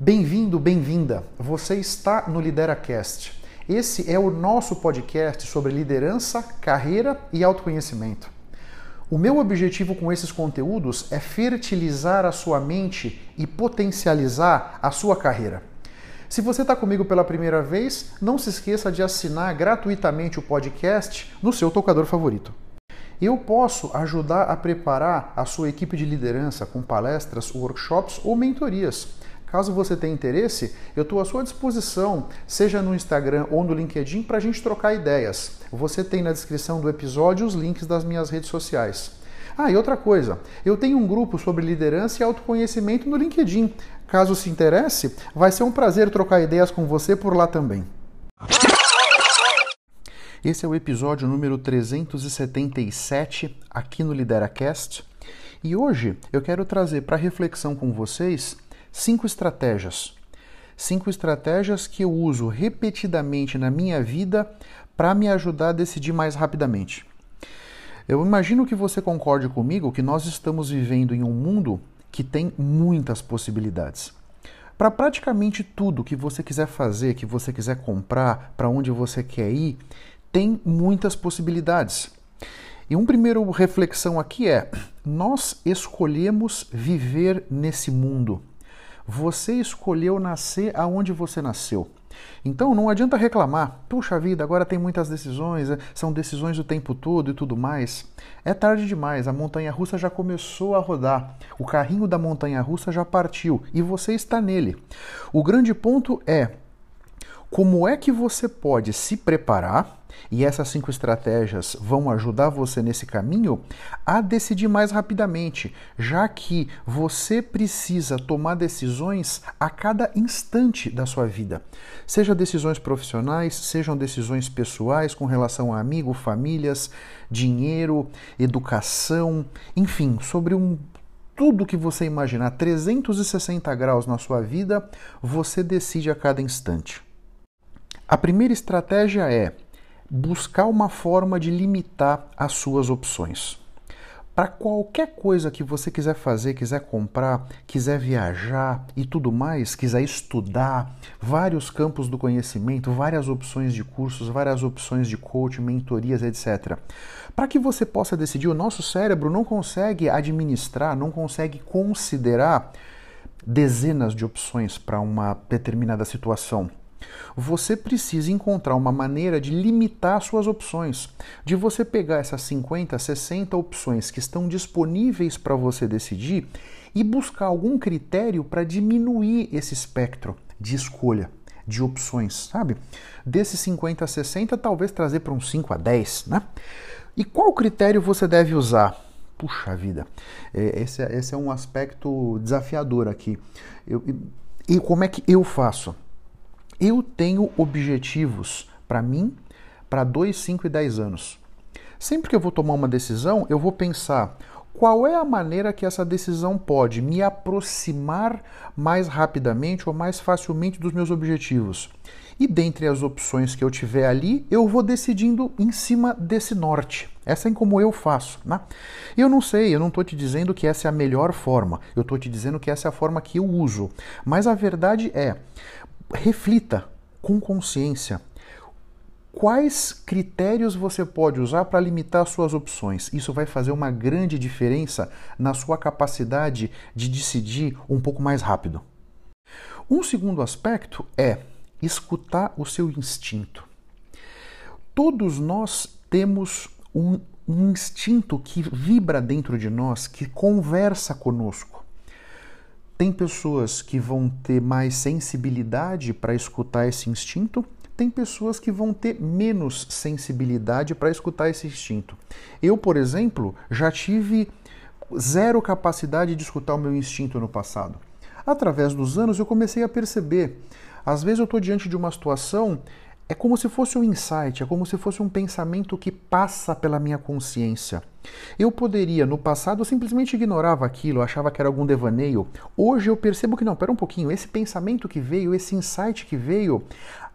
Bem-vindo, bem-vinda. Você está no LideraCast. Esse é o nosso podcast sobre liderança, carreira e autoconhecimento. O meu objetivo com esses conteúdos é fertilizar a sua mente e potencializar a sua carreira. Se você está comigo pela primeira vez, não se esqueça de assinar gratuitamente o podcast no seu tocador favorito. Eu posso ajudar a preparar a sua equipe de liderança com palestras, workshops ou mentorias. Caso você tenha interesse, eu estou à sua disposição, seja no Instagram ou no LinkedIn, para a gente trocar ideias. Você tem na descrição do episódio os links das minhas redes sociais. Ah, e outra coisa, eu tenho um grupo sobre liderança e autoconhecimento no LinkedIn. Caso se interesse, vai ser um prazer trocar ideias com você por lá também. Esse é o episódio número 377 aqui no LideraCast e hoje eu quero trazer para reflexão com vocês cinco estratégias. Cinco estratégias que eu uso repetidamente na minha vida para me ajudar a decidir mais rapidamente. Eu imagino que você concorde comigo que nós estamos vivendo em um mundo que tem muitas possibilidades. Para praticamente tudo que você quiser fazer, que você quiser comprar, para onde você quer ir, tem muitas possibilidades. E uma primeira reflexão aqui é: nós escolhemos viver nesse mundo. Você escolheu nascer aonde você nasceu. Então não adianta reclamar, puxa vida, agora tem muitas decisões, é, são decisões o tempo todo e tudo mais. É tarde demais, a montanha russa já começou a rodar, o carrinho da montanha russa já partiu e você está nele. O grande ponto é como é que você pode se preparar e essas cinco estratégias vão ajudar você nesse caminho a decidir mais rapidamente, já que você precisa tomar decisões a cada instante da sua vida. Seja decisões profissionais, sejam decisões pessoais com relação a amigo, famílias, dinheiro, educação, enfim, sobre um tudo que você imaginar 360 graus na sua vida, você decide a cada instante. A primeira estratégia é buscar uma forma de limitar as suas opções. Para qualquer coisa que você quiser fazer, quiser comprar, quiser viajar e tudo mais, quiser estudar, vários campos do conhecimento, várias opções de cursos, várias opções de coaching, mentorias, etc. Para que você possa decidir, o nosso cérebro não consegue administrar, não consegue considerar dezenas de opções para uma determinada situação. Você precisa encontrar uma maneira de limitar suas opções, de você pegar essas 50, 60 opções que estão disponíveis para você decidir e buscar algum critério para diminuir esse espectro de escolha, de opções, sabe? Desses 50 a 60, talvez trazer para uns 5 a 10, né? E qual critério você deve usar? Puxa vida, é, esse, é, esse é um aspecto desafiador aqui. Eu, e como é que eu faço? Eu tenho objetivos para mim para 2, 5 e 10 anos. Sempre que eu vou tomar uma decisão, eu vou pensar qual é a maneira que essa decisão pode me aproximar mais rapidamente ou mais facilmente dos meus objetivos. E dentre as opções que eu tiver ali, eu vou decidindo em cima desse norte. Essa é como eu faço. Né? Eu não sei, eu não estou te dizendo que essa é a melhor forma, eu estou te dizendo que essa é a forma que eu uso. Mas a verdade é, reflita com consciência quais critérios você pode usar para limitar suas opções. Isso vai fazer uma grande diferença na sua capacidade de decidir um pouco mais rápido. Um segundo aspecto é escutar o seu instinto. Todos nós temos um, um instinto que vibra dentro de nós, que conversa conosco. Tem pessoas que vão ter mais sensibilidade para escutar esse instinto, tem pessoas que vão ter menos sensibilidade para escutar esse instinto. Eu, por exemplo, já tive zero capacidade de escutar o meu instinto no passado. Através dos anos eu comecei a perceber. Às vezes eu estou diante de uma situação é como se fosse um insight, é como se fosse um pensamento que passa pela minha consciência. Eu poderia, no passado, simplesmente ignorava aquilo, achava que era algum devaneio. Hoje eu percebo que não, pera um pouquinho, esse pensamento que veio, esse insight que veio,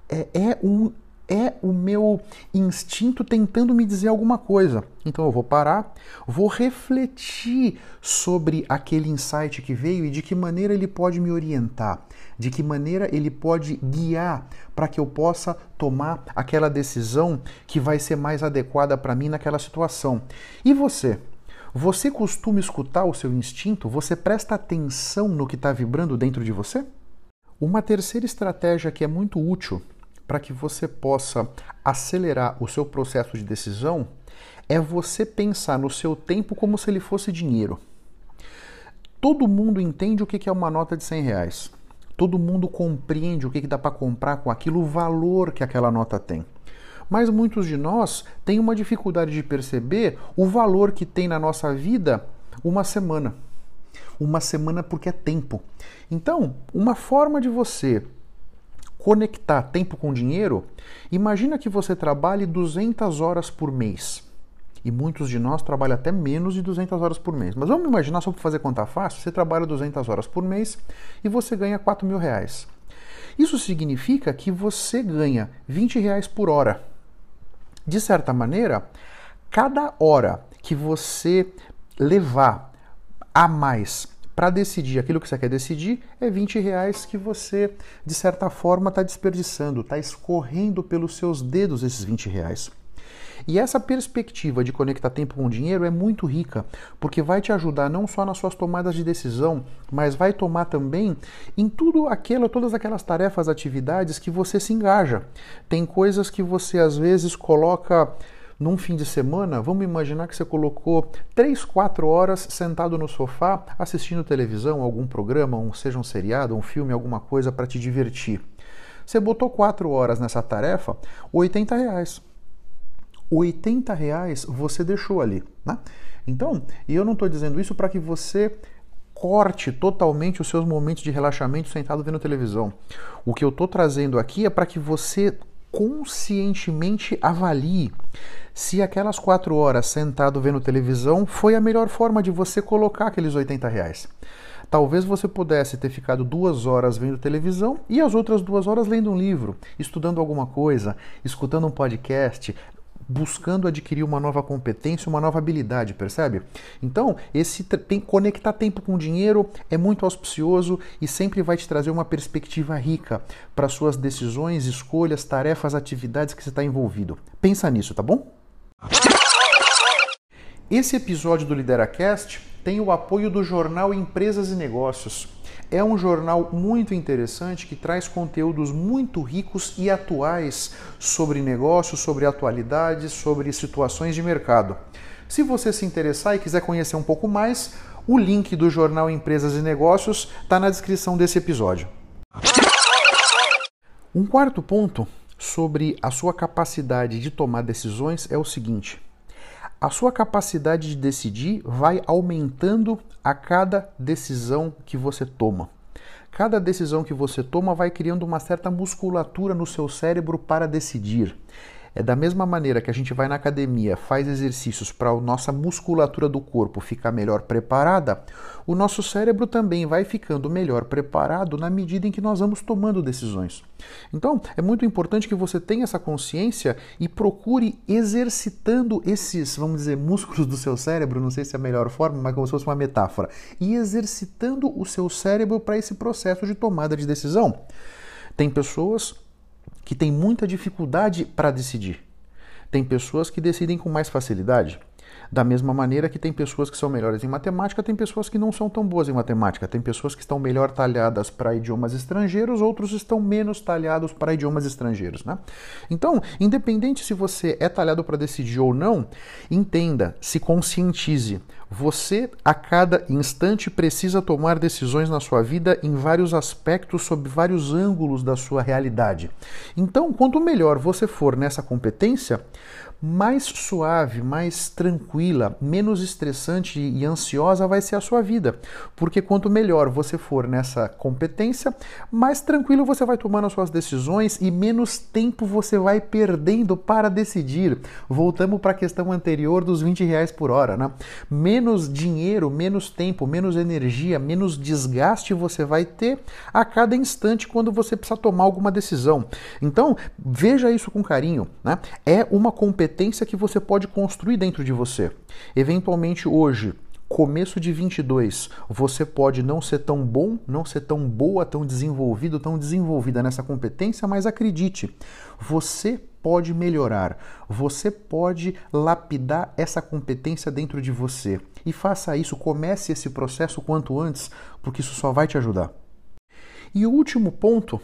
é, é um, é o meu instinto tentando me dizer alguma coisa. Então eu vou parar, vou refletir sobre aquele insight que veio e de que maneira ele pode me orientar, de que maneira ele pode guiar para que eu possa tomar aquela decisão que vai ser mais adequada para mim naquela situação. E você? Você costuma escutar o seu instinto? Você presta atenção no que está vibrando dentro de você? Uma terceira estratégia que é muito útil para que você possa acelerar o seu processo de decisão é você pensar no seu tempo como se ele fosse dinheiro. Todo mundo entende o que é uma nota de 100 reais. Todo mundo compreende o que dá para comprar com aquilo, o valor que aquela nota tem. Mas muitos de nós têm uma dificuldade de perceber o valor que tem na nossa vida uma semana. Uma semana porque é tempo. Então, uma forma de você conectar tempo com dinheiro, imagina que você trabalhe 200 horas por mês. E muitos de nós trabalham até menos de 200 horas por mês. Mas vamos imaginar, só para fazer conta fácil, você trabalha 200 horas por mês e você ganha 4 mil reais. Isso significa que você ganha 20 reais por hora. De certa maneira, cada hora que você levar a mais para decidir aquilo que você quer decidir, é 20 reais que você, de certa forma, está desperdiçando, está escorrendo pelos seus dedos esses 20 reais. E essa perspectiva de conectar tempo com dinheiro é muito rica, porque vai te ajudar não só nas suas tomadas de decisão, mas vai tomar também em tudo aquilo, todas aquelas tarefas, atividades que você se engaja. Tem coisas que você às vezes coloca num fim de semana, vamos imaginar que você colocou 3, 4 horas sentado no sofá assistindo televisão, algum programa, um, seja um seriado, um filme, alguma coisa para te divertir. Você botou 4 horas nessa tarefa, 80 reais. 80 reais você deixou ali. Né? Então, e eu não estou dizendo isso para que você corte totalmente os seus momentos de relaxamento sentado vendo televisão. O que eu estou trazendo aqui é para que você conscientemente avalie se aquelas quatro horas sentado vendo televisão foi a melhor forma de você colocar aqueles 80 reais. Talvez você pudesse ter ficado duas horas vendo televisão e as outras duas horas lendo um livro, estudando alguma coisa, escutando um podcast, buscando adquirir uma nova competência, uma nova habilidade, percebe? Então, esse tem, conectar tempo com dinheiro é muito auspicioso e sempre vai te trazer uma perspectiva rica para suas decisões, escolhas, tarefas, atividades que você está envolvido. Pensa nisso, tá bom? Esse episódio do LideraCast tem o apoio do jornal Empresas e Negócios. É um jornal muito interessante que traz conteúdos muito ricos e atuais sobre negócios, sobre atualidades, sobre situações de mercado. Se você se interessar e quiser conhecer um pouco mais, o link do jornal Empresas e Negócios está na descrição desse episódio. Um quarto ponto sobre a sua capacidade de tomar decisões é o seguinte: a sua capacidade de decidir vai aumentando a cada decisão que você toma. Cada decisão que você toma vai criando uma certa musculatura no seu cérebro para decidir. É da mesma maneira que a gente vai na academia, faz exercícios para a nossa musculatura do corpo ficar melhor preparada, o nosso cérebro também vai ficando melhor preparado na medida em que nós vamos tomando decisões. Então, é muito importante que você tenha essa consciência e procure exercitando esses, vamos dizer, músculos do seu cérebro, não sei se é a melhor forma, mas como se fosse uma metáfora, e exercitando o seu cérebro para esse processo de tomada de decisão. Tem pessoas que têm muita dificuldade para decidir. Tem pessoas que decidem com mais facilidade. Da mesma maneira que tem pessoas que são melhores em matemática, tem pessoas que não são tão boas em matemática, tem pessoas que estão melhor talhadas para idiomas estrangeiros, outros estão menos talhados para idiomas estrangeiros. Né? Então, independente se você é talhado para decidir ou não, entenda, se conscientize. Você, a cada instante, precisa tomar decisões na sua vida em vários aspectos, sob vários ângulos da sua realidade. Então, quanto melhor você for nessa competência, mais suave, mais tranquila, menos estressante e ansiosa vai ser a sua vida. Porque quanto melhor você for nessa competência, mais tranquilo você vai tomando as suas decisões e menos tempo você vai perdendo para decidir. Voltamos para a questão anterior dos 20 reais por hora, né? Menos dinheiro, menos tempo, menos energia, menos desgaste você vai ter a cada instante quando você precisa tomar alguma decisão. Então, veja isso com carinho, né? É uma competência que você pode construir dentro de você. Eventualmente hoje, começo de 22, você pode não ser tão bom, não ser tão boa, tão desenvolvido, tão desenvolvida nessa competência, mas acredite, você pode melhorar, você pode lapidar essa competência dentro de você. E faça isso, comece esse processo quanto antes, porque isso só vai te ajudar. E o último ponto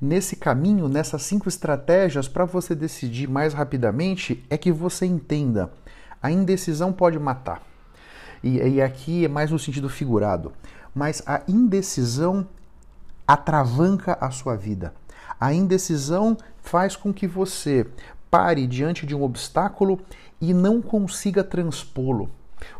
nesse caminho, nessas cinco estratégias para você decidir mais rapidamente, é que você entenda: a indecisão pode matar. E, e aqui é mais no sentido figurado. Mas a indecisão atravanca a sua vida. A indecisão faz com que você pare diante de um obstáculo e não consiga transpô-lo.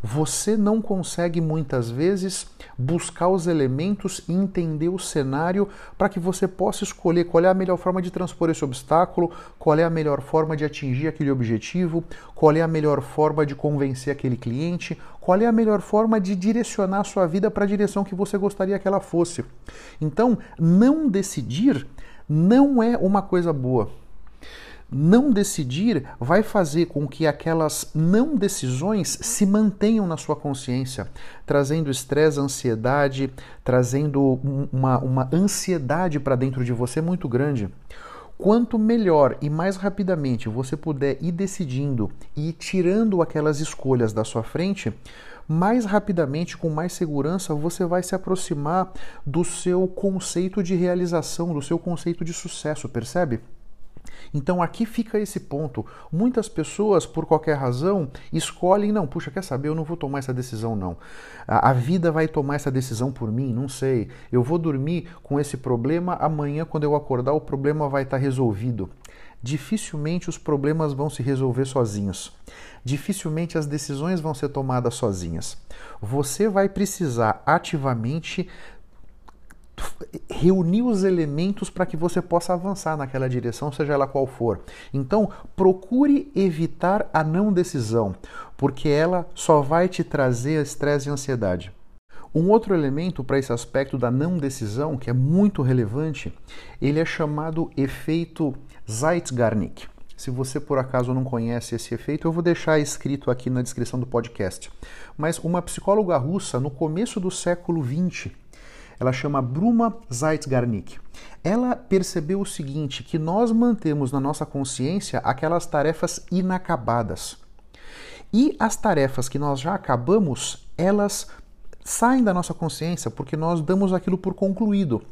Você não consegue muitas vezes buscar os elementos e entender o cenário para que você possa escolher qual é a melhor forma de transpor esse obstáculo, qual é a melhor forma de atingir aquele objetivo, qual é a melhor forma de convencer aquele cliente, qual é a melhor forma de direcionar a sua vida para a direção que você gostaria que ela fosse. Então, não decidir não é uma coisa boa. Não decidir vai fazer com que aquelas não decisões se mantenham na sua consciência, trazendo estresse, ansiedade, trazendo uma, uma ansiedade para dentro de você muito grande. Quanto melhor e mais rapidamente você puder ir decidindo e ir tirando aquelas escolhas da sua frente, mais rapidamente, com mais segurança, você vai se aproximar do seu conceito de realização, do seu conceito de sucesso, percebe? Então aqui fica esse ponto. Muitas pessoas, por qualquer razão, escolhem, não, puxa, quer saber, eu não vou tomar essa decisão, não. A, a, vida vai tomar essa decisão por mim, não sei. Eu vou dormir com esse problema, amanhã, quando eu acordar, o problema vai estar resolvido. Dificilmente os problemas vão se resolver sozinhos. Dificilmente as decisões vão ser tomadas sozinhas. Você vai precisar ativamente reunir os elementos para que você possa avançar naquela direção, seja ela qual for. Então, procure evitar a não decisão, porque ela só vai te trazer estresse e ansiedade. Um outro elemento para esse aspecto da não decisão, que é muito relevante, ele é chamado efeito Zeitgarnik. Se você por acaso não conhece esse efeito, eu vou deixar escrito aqui na descrição do podcast. Mas uma psicóloga russa, no começo do século XX, ela chama Bruma Zeitgarnik. Ela percebeu o seguinte, que nós mantemos na nossa consciência aquelas tarefas inacabadas. E as tarefas que nós já acabamos, elas saem da nossa consciência porque nós damos aquilo por concluído.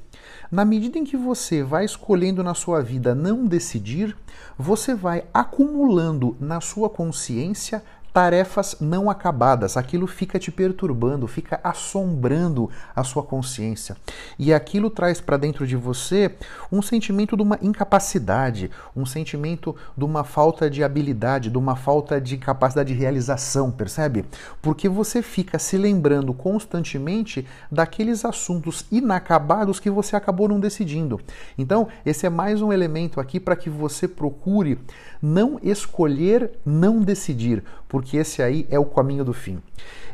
Na medida em que você vai escolhendo na sua vida não decidir, você vai acumulando na sua consciência tarefas não acabadas. Aquilo fica te perturbando, fica assombrando a sua consciência. E aquilo traz para dentro de você um sentimento de uma incapacidade, um sentimento de uma falta de habilidade, de uma falta de capacidade de realização, percebe? Porque você fica se lembrando constantemente daqueles assuntos inacabados que você acabou não decidindo. Então, esse é mais um elemento aqui para que você procure não escolher, não decidir, porque esse aí é o caminho do fim.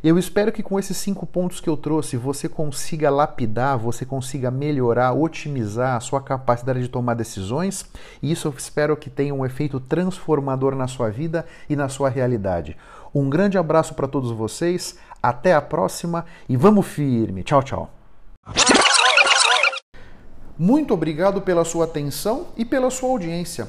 Eu espero que com esses cinco pontos que eu trouxe você consiga lapidar, você consiga melhorar, otimizar a sua capacidade de tomar decisões, e isso eu espero que tenha um efeito transformador na sua vida e na sua realidade. Um grande abraço para todos vocês, até a próxima e vamos firme. Tchau, tchau. Muito obrigado pela sua atenção e pela sua audiência.